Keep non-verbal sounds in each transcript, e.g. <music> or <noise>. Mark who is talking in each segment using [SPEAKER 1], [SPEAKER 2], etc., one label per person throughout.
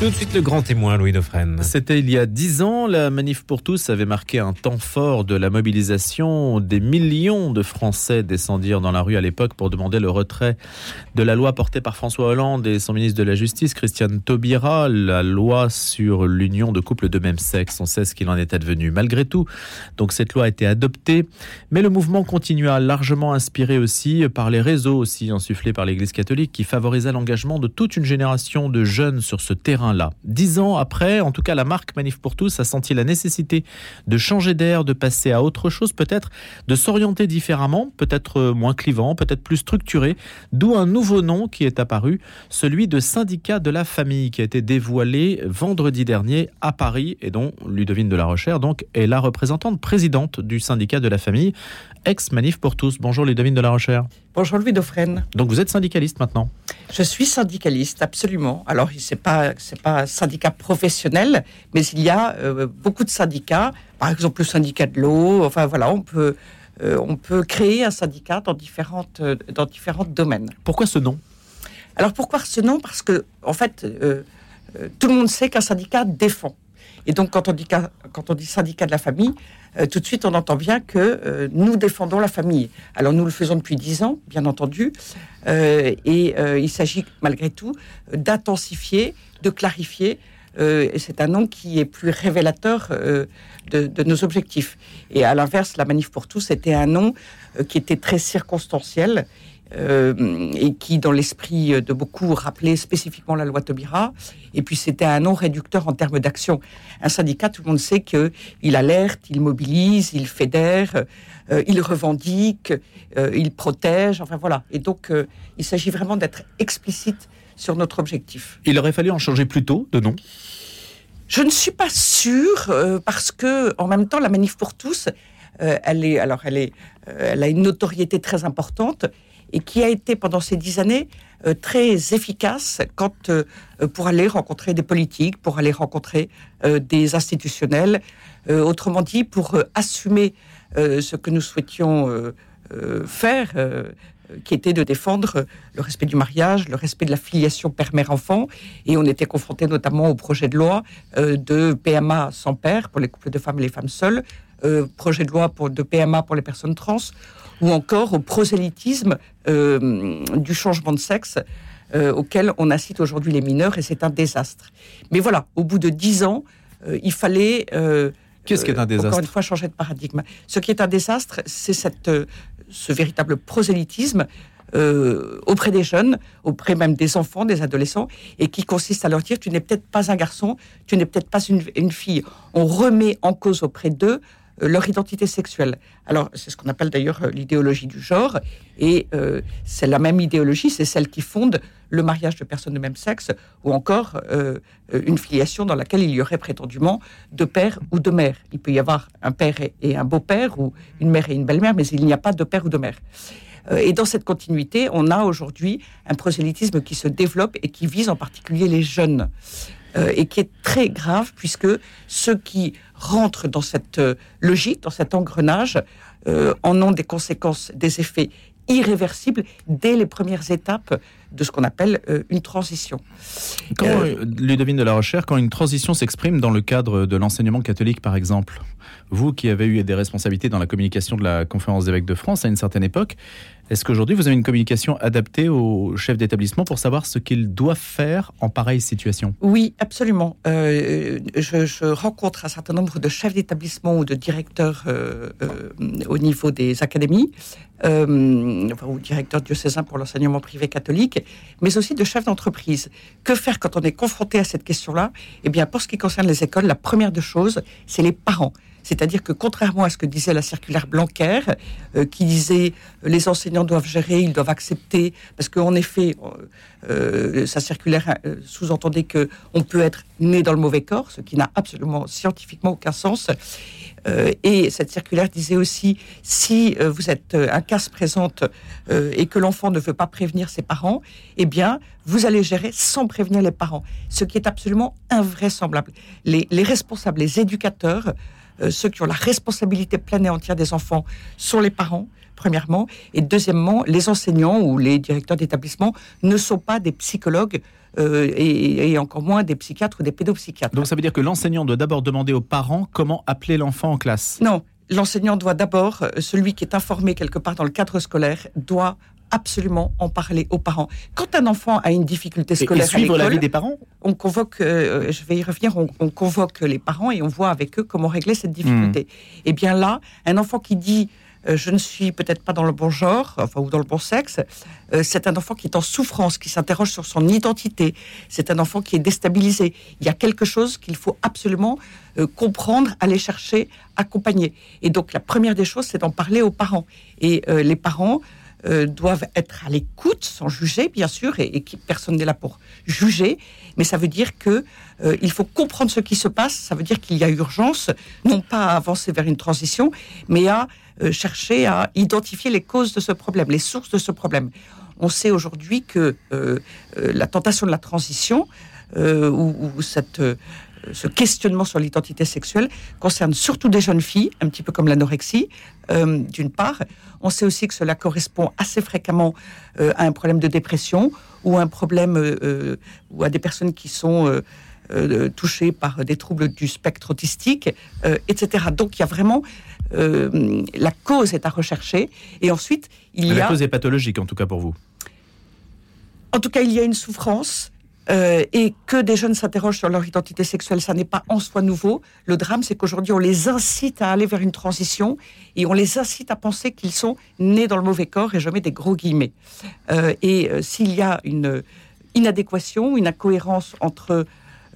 [SPEAKER 1] Tout de suite le grand témoin, Louis Dauphren.
[SPEAKER 2] C'était il y a dix ans, la manif pour tous avait marqué un temps fort de la mobilisation. Des millions de Français descendirent dans la rue à l'époque pour demander le retrait de la loi portée par François Hollande et son ministre de la Justice, Christiane Taubira, la loi sur l'union de couples de même sexe. On sait ce qu'il en est advenu. Malgré tout, donc cette loi a été adoptée, mais le mouvement continua largement inspiré aussi par les réseaux aussi insufflés par l'Église catholique qui favorisa l'engagement de toute une génération de jeunes sur ce terrain là Dix ans après, en tout cas, la marque Manif pour tous a senti la nécessité de changer d'air, de passer à autre chose, peut-être de s'orienter différemment, peut-être moins clivant, peut-être plus structuré, d'où un nouveau nom qui est apparu, celui de syndicat de la famille, qui a été dévoilé vendredi dernier à Paris et dont Ludovine de la Rochère donc est la représentante présidente du syndicat de la famille, ex-Manif pour tous. Bonjour Ludovine de la Rochère.
[SPEAKER 3] Bonjour Louis Dauphren.
[SPEAKER 2] Donc vous êtes syndicaliste maintenant
[SPEAKER 3] Je suis syndicaliste, absolument. Alors c'est pas c'est pas un syndicat professionnel, mais il y a euh, beaucoup de syndicats. Par exemple le syndicat de l'eau. Enfin voilà, on peut euh, on peut créer un syndicat dans différentes euh, dans différents domaines.
[SPEAKER 2] Pourquoi ce nom?
[SPEAKER 3] Alors pourquoi ce nom? Parce que en fait tout le monde sait qu'un syndicat défend. Et donc, quand on dit, quand on dit syndicat de la famille, euh, tout de suite, on entend bien que euh, nous défendons la famille. Alors, nous le faisons depuis dix ans, bien entendu, euh, et il s'agit malgré tout d'intensifier, de clarifier. et c'est un nom qui est plus révélateur de, de, nos objectifs. Et à l'inverse, la manif pour tous était un nom qui était très circonstanciel euh, et qui, dans l'esprit de beaucoup, rappelait spécifiquement la loi Taubira. Et puis, c'était un non réducteur en termes d'action. Un syndicat, tout le monde sait qu'il alerte, il mobilise, il fédère, euh, il revendique, euh, il protège. Enfin, voilà. Et donc, il s'agit vraiment d'être explicite sur notre objectif.
[SPEAKER 2] Il aurait fallu en changer plus tôt de nom?
[SPEAKER 3] Je ne suis pas sûre, parce que, en même temps, la manif pour tous, elle est, alors, elle est, elle a une notoriété très importante et qui a été pendant ces dix années euh, très efficace quand euh, pour aller rencontrer des politiques, pour aller rencontrer euh, des institutionnels, autrement dit pour assumer ce que nous souhaitions faire qui était de défendre le respect du mariage, le respect de la filiation père-mère-enfant. Et on était confronté notamment au projet de loi de PMA sans père pour les couples de femmes et les femmes seules, projet de loi de PMA pour les personnes trans, ou encore au prosélytisme euh, du changement de sexe euh, auquel on incite aujourd'hui les mineurs, et c'est un désastre. Mais voilà, au bout de dix ans, euh, il fallait...
[SPEAKER 2] Qu'est-ce qui est un désastre
[SPEAKER 3] Encore une fois, changer de paradigme. Ce qui est un désastre, c'est cette, ce véritable prosélytisme auprès des jeunes, auprès même des enfants, des adolescents, et qui consiste à leur dire tu n'es peut-être pas un garçon, tu n'es peut-être pas une, une, fille. On remet en cause auprès d'eux euh, leur identité sexuelle. Alors, c'est ce qu'on appelle d'ailleurs euh, l'idéologie du genre, et euh, c'est la même idéologie, c'est celle qui fonde le mariage de personnes de même sexe, ou encore une filiation dans laquelle il y aurait prétendument deux pères ou deux mères. Il peut y avoir un père et un beau-père, ou une mère et une belle-mère, mais il n'y a pas de père ou de mère. Et dans cette continuité, on a aujourd'hui un prosélytisme qui se développe et qui vise en particulier les jeunes. Euh, et qui est très grave puisque ceux qui rentrent dans cette euh, logique, dans cet engrenage, euh, en ont des conséquences, des effets irréversibles dès les premières étapes de ce qu'on appelle une transition.
[SPEAKER 2] Quand, Ludovine de la Recherche, quand une transition s'exprime dans le cadre de l'enseignement catholique, par exemple, vous qui avez eu des responsabilités dans la communication de la conférence d'évêques de France à une certaine époque, est-ce qu'aujourd'hui vous avez une communication adaptée aux chefs d'établissement pour savoir ce qu'ils doivent faire en pareille situation?
[SPEAKER 3] Oui, absolument. Euh, je, rencontre un certain nombre de chefs d'établissement ou de directeurs euh, euh, au niveau des académies, ou directeurs diocésains pour l'enseignement privé catholique, mais aussi de chefs d'entreprise. Que faire quand on est confronté à cette question-là? Eh bien, pour ce qui concerne les écoles, la première des choses, c'est les parents. C'est-à-dire que contrairement à ce que disait la circulaire Blanquer, euh, qui disait euh, les enseignants doivent gérer, ils doivent accepter, parce qu'en effet, euh, sa circulaire sous-entendait que on peut être né dans le mauvais corps, ce qui n'a absolument scientifiquement aucun sens. et cette circulaire disait aussi, si vous êtes un cas se présente et que l'enfant ne veut pas prévenir ses parents, eh bien, vous allez gérer sans prévenir les parents, ce qui est absolument invraisemblable. Les responsables, les éducateurs, euh, ceux qui ont la responsabilité pleine et entière des enfants sont les parents, premièrement. Et deuxièmement, les enseignants ou les directeurs d'établissement ne sont pas des psychologues euh, et, encore moins des psychiatres ou des pédopsychiatres.
[SPEAKER 2] Donc ça veut dire que l'enseignant doit d'abord demander aux parents comment appeler l'enfant en classe?
[SPEAKER 3] Non, l'enseignant doit d'abord, euh, celui qui est informé quelque part dans le cadre scolaire, doit absolument en parler aux parents. Quand un enfant a une difficulté scolaire, et,
[SPEAKER 2] suivre des parents?
[SPEAKER 3] On convoque, euh, je vais y revenir, on, convoque les parents et on voit avec eux comment régler cette difficulté. Et eh bien là, un enfant qui dit je ne suis peut-être pas dans le bon genre, enfin, ou dans le bon sexe. Euh, c'est un enfant qui est en souffrance, qui s'interroge sur son identité. C'est un enfant qui est déstabilisé. Il y a quelque chose qu'il faut absolument euh, comprendre, aller chercher, accompagner. Et donc, la première des choses, c'est d'en parler aux parents. Et les parents doivent être à l'écoute, sans juger, bien sûr, et, et personne n'est là pour juger. Mais ça veut dire que il faut comprendre ce qui se passe. Ça veut dire qu'il y a urgence, non pas à avancer vers une transition, mais à euh, chercher à identifier les causes de ce problème, les sources de ce problème. On sait aujourd'hui que euh, euh, la tentation de la transition ou, cette ce questionnement sur l'identité sexuelle concerne surtout des jeunes filles, un petit peu comme l'anorexie, d'une part. On sait aussi que cela correspond assez fréquemment à un problème de dépression ou un problème ou à des personnes qui sont touchées par des troubles du spectre autistique, etc. Donc il y a vraiment euh, la cause est à rechercher. Et ensuite, il y a...
[SPEAKER 2] La cause est pathologique, en tout cas pour vous?
[SPEAKER 3] En tout cas, il y a une souffrance. Euh, et que des jeunes s'interrogent sur leur identité sexuelle, ça n'est pas en soi nouveau. Le drame, c'est qu'aujourd'hui, on les incite à aller vers une transition et on les incite à penser qu'ils sont nés dans le mauvais corps, et je mets des gros guillemets. Euh, et s'il y a une inadéquation, une incohérence entre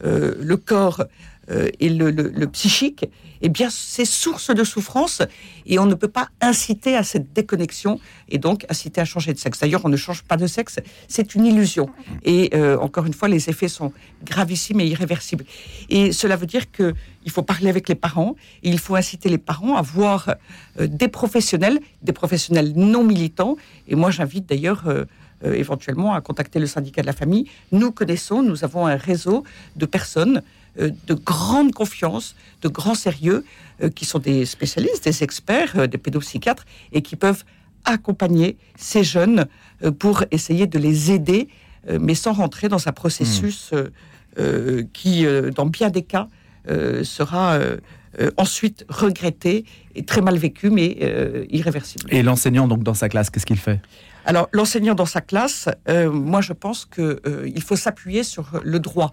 [SPEAKER 3] le corps et le psychique, eh bien, c'est source de souffrance et on ne peut pas inciter à cette déconnexion et donc inciter à changer de sexe. D'ailleurs, on ne change pas de sexe, c'est une illusion. Et euh, encore une fois, les effets sont gravissimes et irréversibles. Et cela veut dire que il faut parler avec les parents et il faut inciter les parents à voir euh, des professionnels, des professionnels non militants. Et moi, j'invite d'ailleurs. Euh, éventuellement à contacter le syndicat de la famille. Nous connaissons, nous avons un réseau de personnes euh, de grande confiance, de grand sérieux, euh, qui sont des spécialistes, des experts, euh, des pédopsychiatres, et qui peuvent accompagner ces jeunes pour essayer de les aider, mais sans rentrer dans un processus hmm. qui, dans bien des cas, sera ensuite regretté et très mal vécu, mais irréversible.
[SPEAKER 2] Et l'enseignant, donc, dans sa classe, qu'est-ce qu'il fait?
[SPEAKER 3] Alors, l'enseignant dans sa classe, moi je pense qu'il faut s'appuyer sur le droit.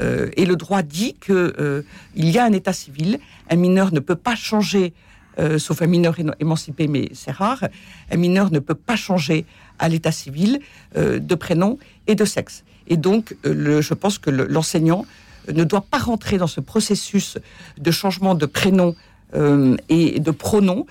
[SPEAKER 3] Euh, et le droit dit qu'il euh, y a un état civil. Un mineur ne peut pas changer, euh, sauf un mineur émancipé, mais c'est rare. Un mineur ne peut pas changer à l'état civil de prénom et de sexe. Et donc, je pense que l'enseignant ne doit pas rentrer dans ce processus de changement de prénom et de pronom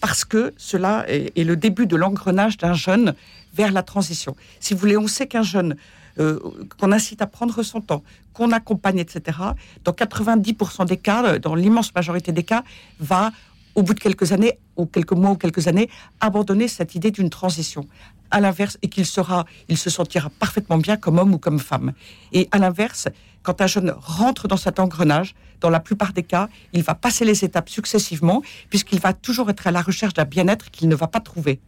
[SPEAKER 3] parce que cela est le début de l'engrenage d'un jeune vers la transition. Si vous voulez, on sait qu'un jeune euh, qu'on incite à prendre son temps, qu'on accompagne, etc., dans 90% des cas, dans l'immense majorité des cas, va, au bout de quelques années, ou quelques mois ou quelques années, abandonner cette idée d'une transition. À l'inverse, et qu'il sera, il se sentira parfaitement bien comme homme ou comme femme. Et à l'inverse, quand un jeune rentre dans cet engrenage, dans la plupart des cas, il va passer les étapes successivement, puisqu'il va toujours être à la recherche d'un bien-être qu'il ne va pas trouver.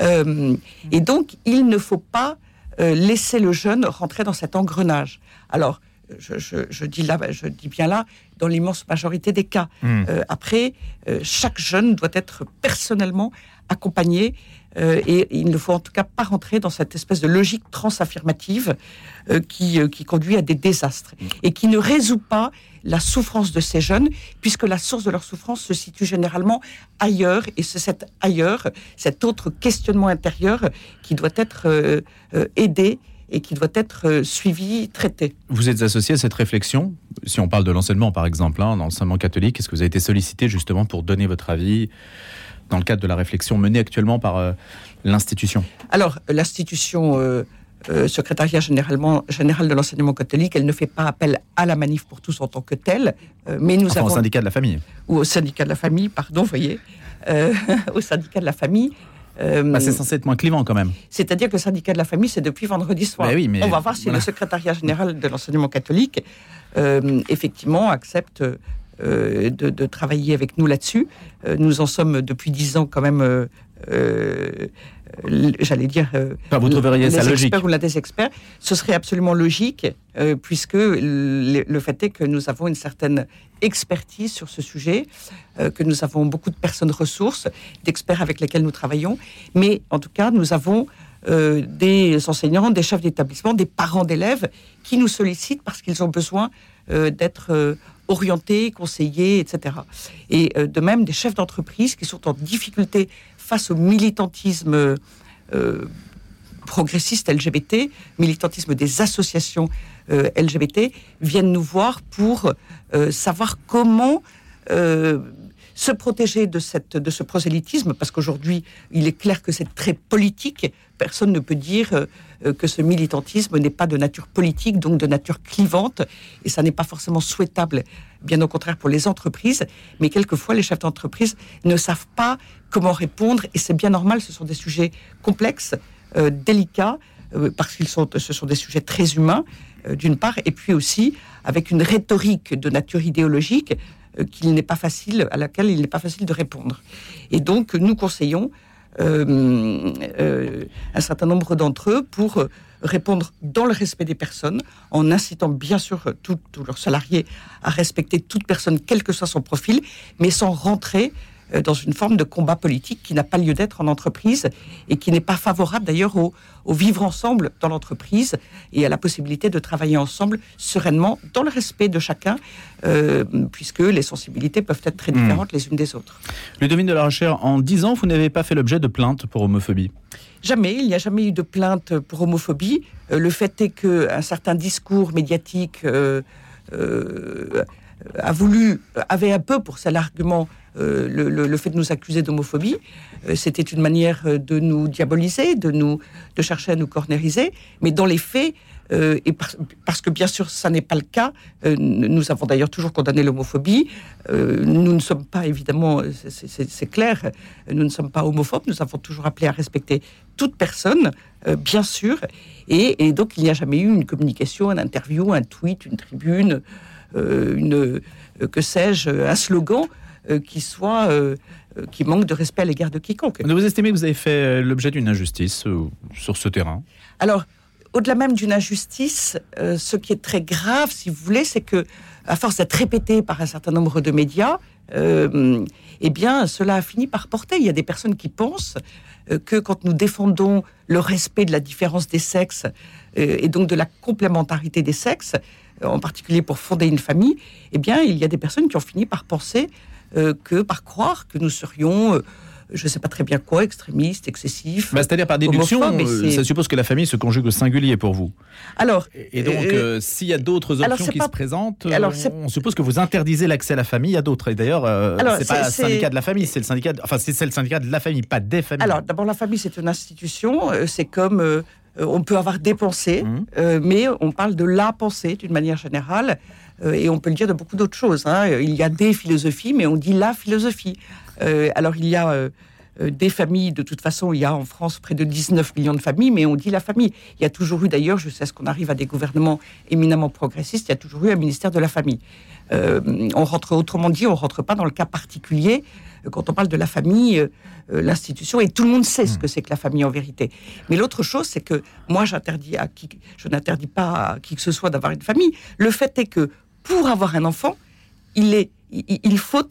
[SPEAKER 3] Euh, et donc, il ne faut pas euh, laisser le jeune rentrer dans cet engrenage. Alors, je, dis là, je dis bien là, dans l'immense majorité des cas. Hmm. Euh, après, euh, chaque jeune doit être personnellement accompagné et il ne faut en tout cas pas rentrer dans cette espèce de logique transaffirmative qui, qui conduit à des désastres et qui ne résout pas la souffrance de ces jeunes, puisque la source de leur souffrance se situe généralement ailleurs, et c'est cet ailleurs, cet autre questionnement intérieur qui doit être euh, euh, aidé et qui doit être euh, suivi, traité.
[SPEAKER 2] Vous êtes associé à cette réflexion? Si on parle de l'enseignement, par exemple, hein, dans l'enseignement catholique, est-ce que vous avez été sollicité justement pour donner votre avis dans le cadre de la réflexion menée actuellement par l'institution?
[SPEAKER 3] Alors, l'institution euh, secrétariat généralement, général de l'enseignement catholique, elle ne fait pas appel à la manif pour tous en tant que telle,
[SPEAKER 2] euh, mais nous avons... au syndicat de la famille.
[SPEAKER 3] Ou au syndicat de la famille, pardon, vous voyez, euh, <laughs> au syndicat de la famille.
[SPEAKER 2] Bah, c'est censé être moins clivant quand même.
[SPEAKER 3] C'est-à-dire que le syndicat de la famille, c'est depuis vendredi soir.
[SPEAKER 2] Oui, mais
[SPEAKER 3] On va voir si le secrétariat général de l'enseignement catholique, effectivement, accepte de, travailler avec nous là-dessus. nous en sommes depuis dix ans quand même j'allais dire,
[SPEAKER 2] vous trouveriez ça logique.
[SPEAKER 3] ou la des experts, ce serait absolument logique, puisque le, fait est que nous avons une certaine expertise sur ce sujet, que nous avons beaucoup de personnes ressources, d'experts avec lesquels nous travaillons, mais en tout cas, nous avons des enseignants, des chefs d'établissement, des parents d'élèves qui nous sollicitent parce qu'ils ont besoin d'être orientés, conseillés, etc. Et de même des chefs d'entreprise qui sont en difficulté face au militantisme euh, progressiste LGBT, militantisme des associations euh, LGBT, viennent nous voir pour euh, savoir comment se protéger de, cette, de ce prosélytisme, parce qu'aujourd'hui, il est clair que c'est très politique. Personne ne peut dire euh, que ce militantisme n'est pas de nature politique, donc de nature clivante, et ça n'est pas forcément souhaitable, bien au contraire pour les entreprises, mais quelquefois les chefs d'entreprise ne savent pas comment répondre, et c'est bien normal, ce sont des sujets complexes, euh, délicats, euh, parce qu'ils sont, ce sont des sujets très humains, d'une part, et puis aussi avec une rhétorique de nature idéologique qu'il n'est pas facile, à laquelle il n'est pas facile de répondre. Et donc, nous conseillons euh, euh, un certain nombre d'entre eux pour répondre dans le respect des personnes, en incitant bien sûr tous leurs salariés à respecter toute personne, quel que soit son profil, mais sans rentrer euh, dans une forme de combat politique qui n'a pas lieu d'être en entreprise et qui n'est pas favorable d'ailleurs au, vivre ensemble dans l'entreprise et à la possibilité de travailler ensemble sereinement dans le respect de chacun, euh, puisque les sensibilités peuvent être très hmm. différentes les unes des autres.
[SPEAKER 2] Le domaine de la recherche, en 10 ans, vous n'avez pas fait l'objet de plaintes pour homophobie?
[SPEAKER 3] Jamais, il n'y a jamais eu de plainte pour homophobie. Euh, le fait est qu'un certain discours médiatique a voulu, avait un peu pour ça l'argument euh, le, fait de nous accuser d'homophobie. Euh, c'était une manière euh, de nous diaboliser, de, nous, de chercher à nous cornériser. Mais dans les faits, et parce que bien sûr ça n'est pas le cas, nous avons d'ailleurs toujours condamné l'homophobie. nous ne sommes pas évidemment, c'est clair, nous ne sommes pas homophobes. Nous avons toujours appelé à respecter toute personne, bien sûr. Et, donc il n'y a jamais eu une communication, un interview, un tweet, une tribune, une que sais-je, un slogan euh, qui soit euh, euh, qui manque de respect à l'égard de quiconque.
[SPEAKER 2] Vous estimez que vous avez fait l'objet d'une injustice sur ce terrain?
[SPEAKER 3] Alors, au-delà même d'une injustice, ce qui est très grave, si vous voulez, c'est que, à force d'être répété par un certain nombre de médias, eh bien, cela a fini par porter. Il y a des personnes qui pensent que quand nous défendons le respect de la différence des sexes et donc de la complémentarité des sexes, en particulier pour fonder une famille, eh bien, il y a des personnes qui ont fini par penser euh, que par croire que nous serions euh, je ne sais pas très bien quoi, extrémistes, excessifs.
[SPEAKER 2] Bah, c'est-à-dire par déduction, euh, ça suppose que la famille se conjugue au singulier pour vous.
[SPEAKER 3] Alors,
[SPEAKER 2] et donc, s'il y a d'autres options qui se présentent, alors, on suppose que vous interdisez l'accès à la famille à d'autres. Et d'ailleurs, c'est pas le syndicat de la famille, c'est le syndicat, enfin c'est le syndicat de la famille, pas des familles.
[SPEAKER 3] Alors, d'abord, la famille, c'est une institution. C'est comme on peut avoir des pensées, mmh. mais on parle de la pensée d'une manière générale. Euh, et on peut le dire de beaucoup d'autres choses. Hein. Il y a des philosophies, mais on dit la philosophie. Euh, alors il y a euh, des familles, de toute façon, il y a en France près de 19 millions de familles, mais on dit la famille. Il y a toujours eu d'ailleurs, je sais ce qu'on arrive à des gouvernements éminemment progressistes, il y a toujours eu un ministère de la famille. on rentre, autrement dit, on rentre pas dans le cas particulier quand on parle de la famille, l'institution, et tout le monde sait ce hmm. que c'est que la famille en vérité. Mais l'autre chose, c'est que moi, j'interdis à qui, je n'interdis pas à qui que ce soit d'avoir une famille. Le fait est que pour avoir un enfant, il, est, il, faut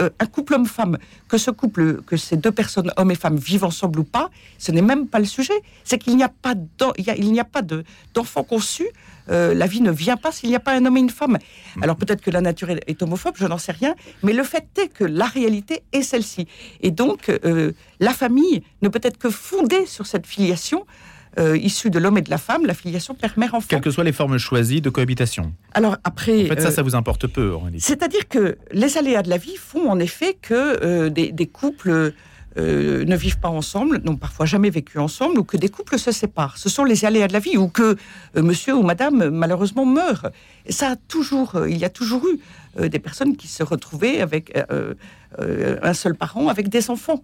[SPEAKER 3] euh, un couple homme-femme, que ce couple, que ces deux personnes, hommes et femmes, vivent ensemble ou pas, ce n'est même pas le sujet. C'est qu'il n'y a pas il n'y a pas d'enfant conçu. Euh, la vie ne vient pas s'il n'y a pas un homme et une femme. Alors peut-être que la nature est, homophobe, je n'en sais rien, mais le fait est que la réalité est celle-ci. Et donc euh, la famille ne peut être que fondée sur cette filiation euh, issus de l'homme et de la femme, la filiation père-mère-enfant.
[SPEAKER 2] Quelles que soient les formes choisies de cohabitation.
[SPEAKER 3] Alors après.
[SPEAKER 2] En fait, ça, euh, ça vous importe peu,
[SPEAKER 3] C'est-à-dire que les aléas de la vie font en effet que euh, des, couples. ne vivent pas ensemble, n'ont parfois jamais vécu ensemble, ou que des couples se séparent. Ce sont les aléas de la vie, ou que monsieur ou madame, malheureusement, meurt. Et ça a toujours, il y a toujours eu des personnes qui se retrouvaient avec un seul parent, avec des enfants.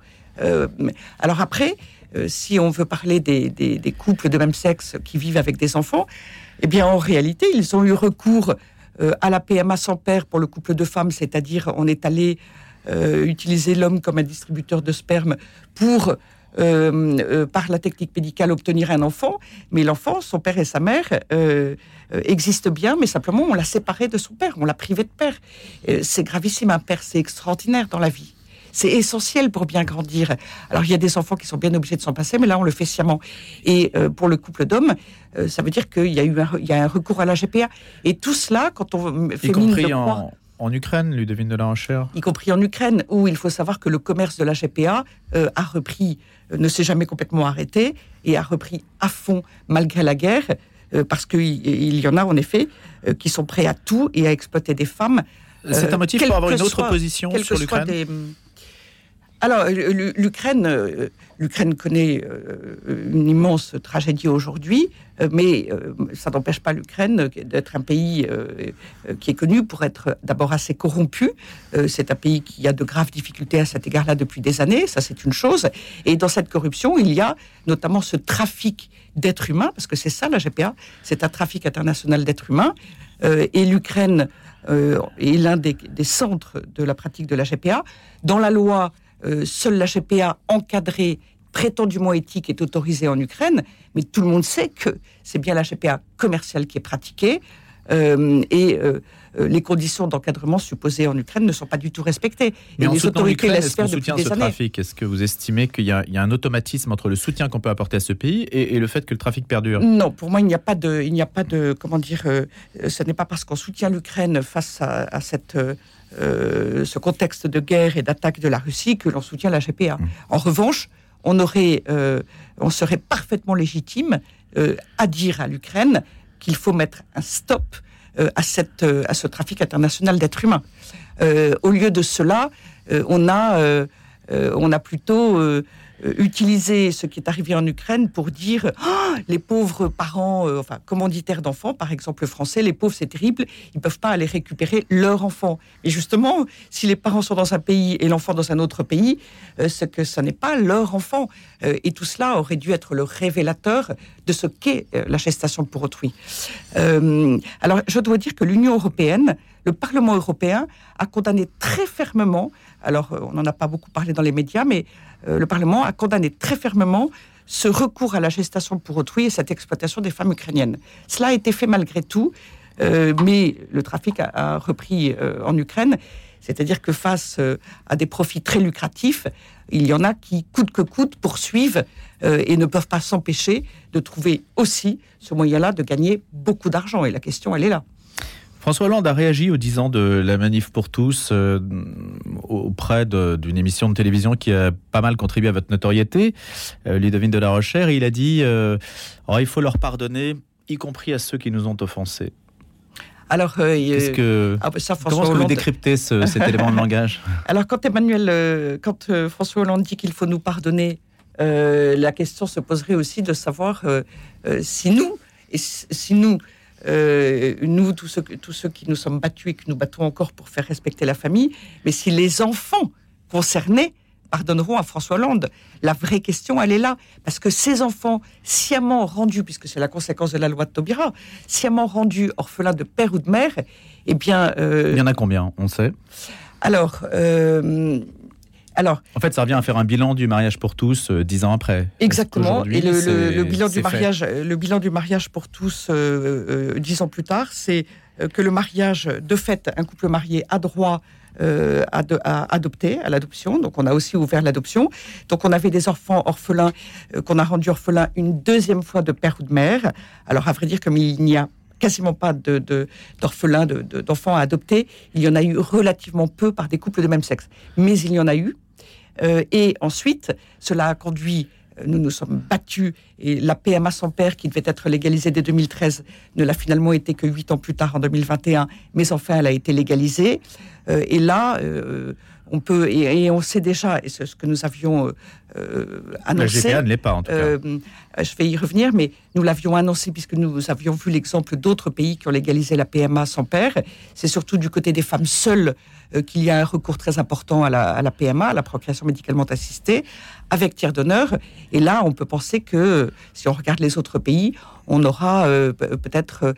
[SPEAKER 3] alors après, euh, si on veut parler des, couples de même sexe qui vivent avec des enfants, eh bien, en réalité, ils ont eu recours euh, à la PMA sans père pour le couple de femmes, c'est-à-dire on est allé euh, utiliser l'homme comme un distributeur de sperme pour par la technique médicale obtenir un enfant, mais l'enfant, son père et sa mère, existent bien, mais simplement on l'a séparé de son père, on l'a privé de père. C'est gravissime, un père, c'est extraordinaire dans la vie. C'est essentiel pour bien grandir. Alors il y a des enfants qui sont bien obligés de s'en passer, mais là on le fait sciemment. Et euh, pour le couple d'hommes, euh, ça veut dire qu'il y a eu un, il y a un recours à la GPA. Et tout cela, quand on
[SPEAKER 2] Y
[SPEAKER 3] fait mine de
[SPEAKER 2] compris
[SPEAKER 3] croire,
[SPEAKER 2] en, en Ukraine, Ludovine de la Rochère.
[SPEAKER 3] y compris en Ukraine, où il faut savoir que le commerce de la GPA euh, a repris, ne s'est jamais complètement arrêté, et a repris à fond malgré la guerre, parce qu'il il y en a en effet qui sont prêts à tout et à exploiter des femmes.
[SPEAKER 2] C'est un motif pour avoir une autre
[SPEAKER 3] soit-
[SPEAKER 2] position sur l'Ukraine
[SPEAKER 3] des- Alors, l- l'Ukraine, euh, l'Ukraine connaît euh, une immense tragédie aujourd'hui, euh, mais euh, ça n'empêche pas l'Ukraine d'être un pays euh, euh, qui est connu pour être d'abord assez corrompu. Euh, C'est un pays qui a de graves difficultés à cet égard-là depuis des années, ça c'est une chose. Et dans cette corruption, il y a notamment ce trafic d'êtres humains, parce que c'est ça la GPA, c'est un trafic international d'êtres humains. Euh, et l'Ukraine euh, est l'un des, des centres de la pratique de la GPA. Dans la loi, euh, seule la GPA encadrée, prétendument éthique, est autorisée en Ukraine, mais tout le monde sait que c'est bien la GPA commerciale qui est pratiquée. euh, et euh, les conditions d'encadrement supposées en Ukraine ne sont pas du tout respectées.
[SPEAKER 2] Mais
[SPEAKER 3] et
[SPEAKER 2] en
[SPEAKER 3] les autorités laissent faire depuis
[SPEAKER 2] soutient
[SPEAKER 3] des
[SPEAKER 2] ce
[SPEAKER 3] années.
[SPEAKER 2] trafic? Est-ce que vous estimez qu'il y, a- il y a un automatisme entre le soutien qu'on peut apporter à ce pays et, et le fait que le trafic perdure?
[SPEAKER 3] Non, pour moi, il n'y a pas de, il n'y a pas de, comment dire, euh, ce n'est pas parce qu'on soutient l'Ukraine face à, à cette, euh, ce contexte de guerre et d'attaque de la Russie que l'on soutient la GPA. En revanche, euh, on serait parfaitement légitime euh, à dire à l'Ukraine qu'il faut mettre un stop à, ce trafic international d'êtres humains. Au lieu de cela, on a, on a plutôt euh, euh, utilisé ce qui est arrivé en Ukraine pour dire Ah, les pauvres parents, euh, enfin commanditaires d'enfants, par exemple français, les pauvres c'est terrible, ils peuvent pas aller récupérer leur enfant. Et justement, si les parents sont dans un pays et l'enfant dans un autre pays, euh, que ce n'est pas leur enfant. Euh, et tout cela aurait dû être le révélateur de ce qu'est euh, la gestation pour autrui. Euh, alors, je dois dire que l'Union européenne, le Parlement européen, a condamné très fermement, alors euh, on n'en a pas beaucoup parlé dans les médias, mais le Parlement a condamné très fermement ce recours à la gestation pour autrui et cette exploitation des femmes ukrainiennes. Cela a été fait malgré tout, mais le trafic a, repris en Ukraine. C'est-à-dire que face euh, à des profits très lucratifs, il y en a qui, coûte que coûte, poursuivent euh, et ne peuvent pas s'empêcher de trouver aussi ce moyen-là de gagner beaucoup d'argent. Et la question, elle est là.
[SPEAKER 2] François Hollande a réagi aux 10 ans de la manif pour tous euh, auprès d'une émission de télévision qui a pas mal contribué à votre notoriété, euh, de la Rochère. Il a dit Oh, il faut leur pardonner, y compris à ceux qui nous ont offensés.
[SPEAKER 3] Alors, euh,
[SPEAKER 2] que,
[SPEAKER 3] ah, bah, ça,
[SPEAKER 2] comment
[SPEAKER 3] François
[SPEAKER 2] que vous
[SPEAKER 3] Hollande-
[SPEAKER 2] décryptez ce- cet <laughs> élément de langage
[SPEAKER 3] Alors, quand Emmanuel, euh, quand euh, François Hollande dit qu'il faut nous pardonner, euh, la question se poserait aussi de savoir si nous, et si nous, nous, tous ceux, tous ceux qui nous sommes battus et que nous battons encore pour faire respecter la famille, mais si les enfants concernés pardonneront à François Hollande. La vraie question, elle est là. Parce que ces enfants, sciemment rendus, puisque c'est la conséquence de la loi de Taubira, sciemment rendus orphelins de père ou de mère, eh bien. euh,
[SPEAKER 2] Il y en a combien On sait?
[SPEAKER 3] alors, euh, alors,
[SPEAKER 2] En fait, ça revient à faire un bilan du mariage pour tous euh, dix ans après.
[SPEAKER 3] Exactement. Et le, le-
[SPEAKER 2] c'est-
[SPEAKER 3] le bilan du mariage, le bilan du mariage pour tous, dix ans plus tard, c'est que le mariage, de fait, un couple marié a droit euh, à, adopter, à l'adoption. Donc, on a aussi ouvert l'adoption. Donc, on avait des enfants orphelins euh, qu'on a rendus orphelins une deuxième fois de père ou de mère. Alors, à vrai dire, comme il n'y a quasiment pas d'orphelins, de, de- d'enfants à adopter, il y en a eu relativement peu par des couples de même sexe. Mais il y en a eu. Euh, et ensuite, cela a conduit, nous nous sommes battus, et la PMA sans père, qui devait être légalisée dès 2013, ne l'a finalement été que huit ans plus tard, en 2021, mais enfin, elle a été légalisée. Euh, et là, euh, on peut, et, et on sait déjà, et c'est ce que nous avions euh, euh,
[SPEAKER 2] La
[SPEAKER 3] annoncé.
[SPEAKER 2] GPA ne l'est pas, en tout cas.
[SPEAKER 3] Euh, je vais y revenir, mais nous l'avions annoncé puisque nous avions vu l'exemple d'autres pays qui ont légalisé la PMA sans père. C'est surtout du côté des femmes seules euh, qu'il y a un recours très important à la, à la PMA, à la procréation médicalement assistée, avec tiers d'honneur. Et là, on peut penser que si on regarde les autres pays, on aura pe- peut-être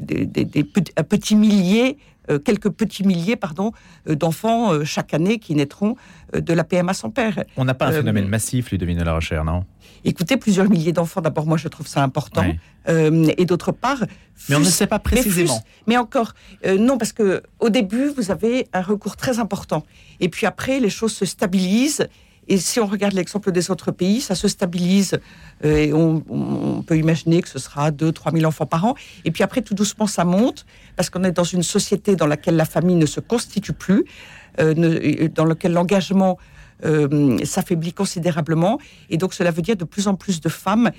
[SPEAKER 3] des, des- des petits- un petit millier quelques petits milliers pardon, euh, d'enfants euh, chaque année qui naîtront euh, de la PMA sans père.
[SPEAKER 2] On n'a pas un
[SPEAKER 3] Euh,
[SPEAKER 2] phénomène massif, Ludovine de la Rochère, non?
[SPEAKER 3] Écoutez, plusieurs milliers d'enfants, d'abord, moi, je trouve ça important. Euh, et d'autre part...
[SPEAKER 2] Mais on ne sait pas
[SPEAKER 3] mais
[SPEAKER 2] précisément.
[SPEAKER 3] Mais, encore, euh, non, parce que au début, vous avez un recours très important. Et puis après, les choses se stabilisent. Et si on regarde l'exemple des autres pays, ça se stabilise. Euh, et on, peut imaginer que ce sera 2 3 000 enfants par an. Et puis après, tout doucement, ça monte, parce qu'on est dans une société dans laquelle la famille ne se constitue plus, euh, dans laquelle l'engagement euh, s'affaiblit considérablement. Et donc, cela veut dire de plus en plus de femmes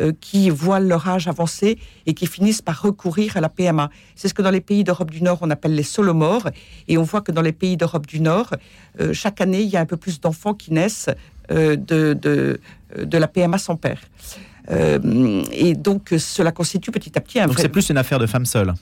[SPEAKER 3] euh, qui voient leur âge avancer et qui finissent par recourir à la PMA. C'est ce que dans les pays d'Europe du Nord, on appelle les solomorphes. Et on voit que dans les pays d'Europe du Nord, euh, chaque année, il y a un peu plus d'enfants qui naissent euh, de, de, de la PMA sans père. Et donc, cela constitue petit à petit un
[SPEAKER 2] Donc
[SPEAKER 3] vrai
[SPEAKER 2] c'est plus une affaire de femmes seules.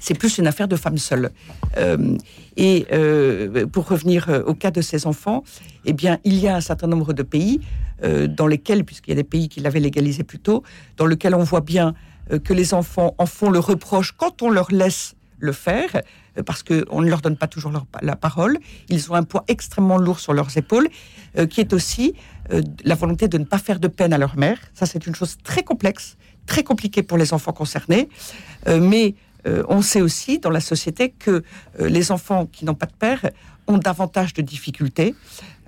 [SPEAKER 3] c'est plus une affaire de femmes seules. Euh, et euh, pour revenir au cas de ces enfants, eh bien, il y a un certain nombre de pays euh, dans lesquels, puisqu'il y a des pays qui l'avaient légalisé plus tôt, dans lesquels on voit bien euh, que les enfants en font le reproche quand on leur laisse le faire, euh, parce qu'on ne leur donne pas toujours la parole. Ils ont un poids extrêmement lourd sur leurs épaules, qui est aussi la volonté de ne pas faire de peine à leur mère. Ça, c'est une chose très complexe, très compliquée pour les enfants concernés. Mais on sait aussi dans la société que les enfants qui n'ont pas de père ont davantage de difficultés,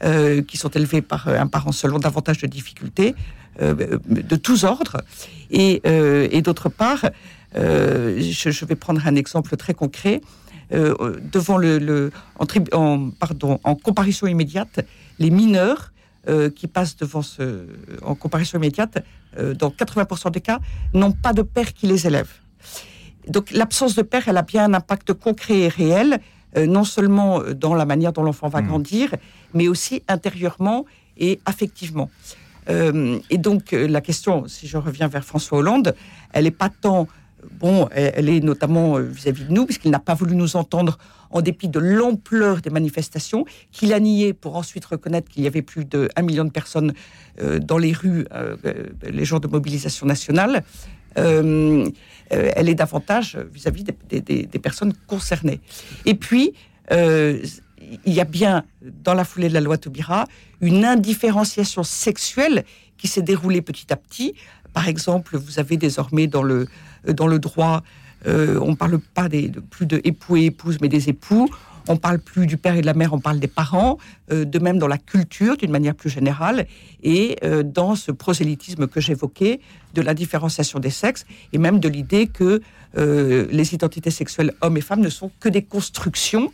[SPEAKER 3] euh, qui sont élevés par euh, un parent seul, ont davantage de difficultés euh, de tous ordres. Et, d'autre part, je, vais prendre un exemple très concret. Devant le, en, en- comparution immédiate, les mineurs qui passent devant ce, en comparution immédiate, dans 80% des cas, n'ont pas de père qui les élève. Donc l'absence de père, elle a bien un impact concret et réel, euh, non seulement euh, dans la manière dont l'enfant va
[SPEAKER 2] Mhm.
[SPEAKER 3] grandir, mais aussi intérieurement et affectivement. Euh, et donc la question, si je reviens vers François Hollande, elle n'est pas tant bon, elle, est notamment vis-à-vis de nous, puisqu'il n'a pas voulu nous entendre en dépit de l'ampleur des manifestations, qu'il a nié pour ensuite reconnaître qu'il y avait plus de 1 million de personnes dans les rues les jours de mobilisation nationale. Euh, euh, elle est davantage vis-à-vis des, personnes concernées. Et puis, euh, il y a bien, dans la foulée de la loi Taubira, une indifférenciation sexuelle qui s'est déroulée petit à petit. Par exemple, vous avez désormais dans le, droit, on ne parle pas de, plus de époux et épouses, mais des époux. On parle plus du père et de la mère, on parle des parents. Euh, de même dans la culture, d'une manière plus générale, et euh, dans ce prosélytisme que j'évoquais, de la différenciation des sexes, et même de l'idée que euh, les identités sexuelles hommes et femmes ne sont que des constructions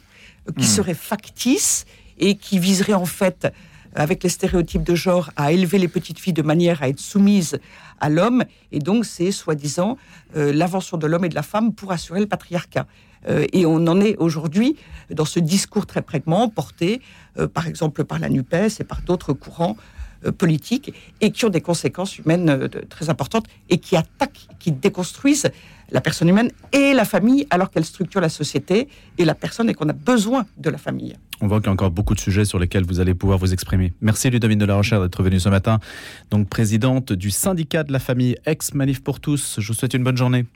[SPEAKER 3] euh, qui
[SPEAKER 2] Hmm.
[SPEAKER 3] seraient factices et qui viseraient en fait, avec les stéréotypes de genre, à élever les petites filles de manière à être soumises à l'homme. Et donc, c'est soi-disant euh, l'invention de l'homme et de la femme pour assurer le patriarcat. Euh, et on en est aujourd'hui dans ce discours très prégnant porté, euh, par exemple, par la NUPES et par d'autres courants euh, politiques, et qui ont des conséquences humaines très importantes et qui attaquent, qui déconstruisent la personne humaine et la famille alors qu'elle structure la société et la personne et qu'on a besoin de la famille.
[SPEAKER 2] On voit qu'il y a encore beaucoup de sujets sur lesquels vous allez pouvoir vous exprimer. Merci Ludovine de la Rochère d'être venue ce matin. Donc présidente du syndicat de la famille ex-Manif pour tous. Je vous souhaite une bonne journée.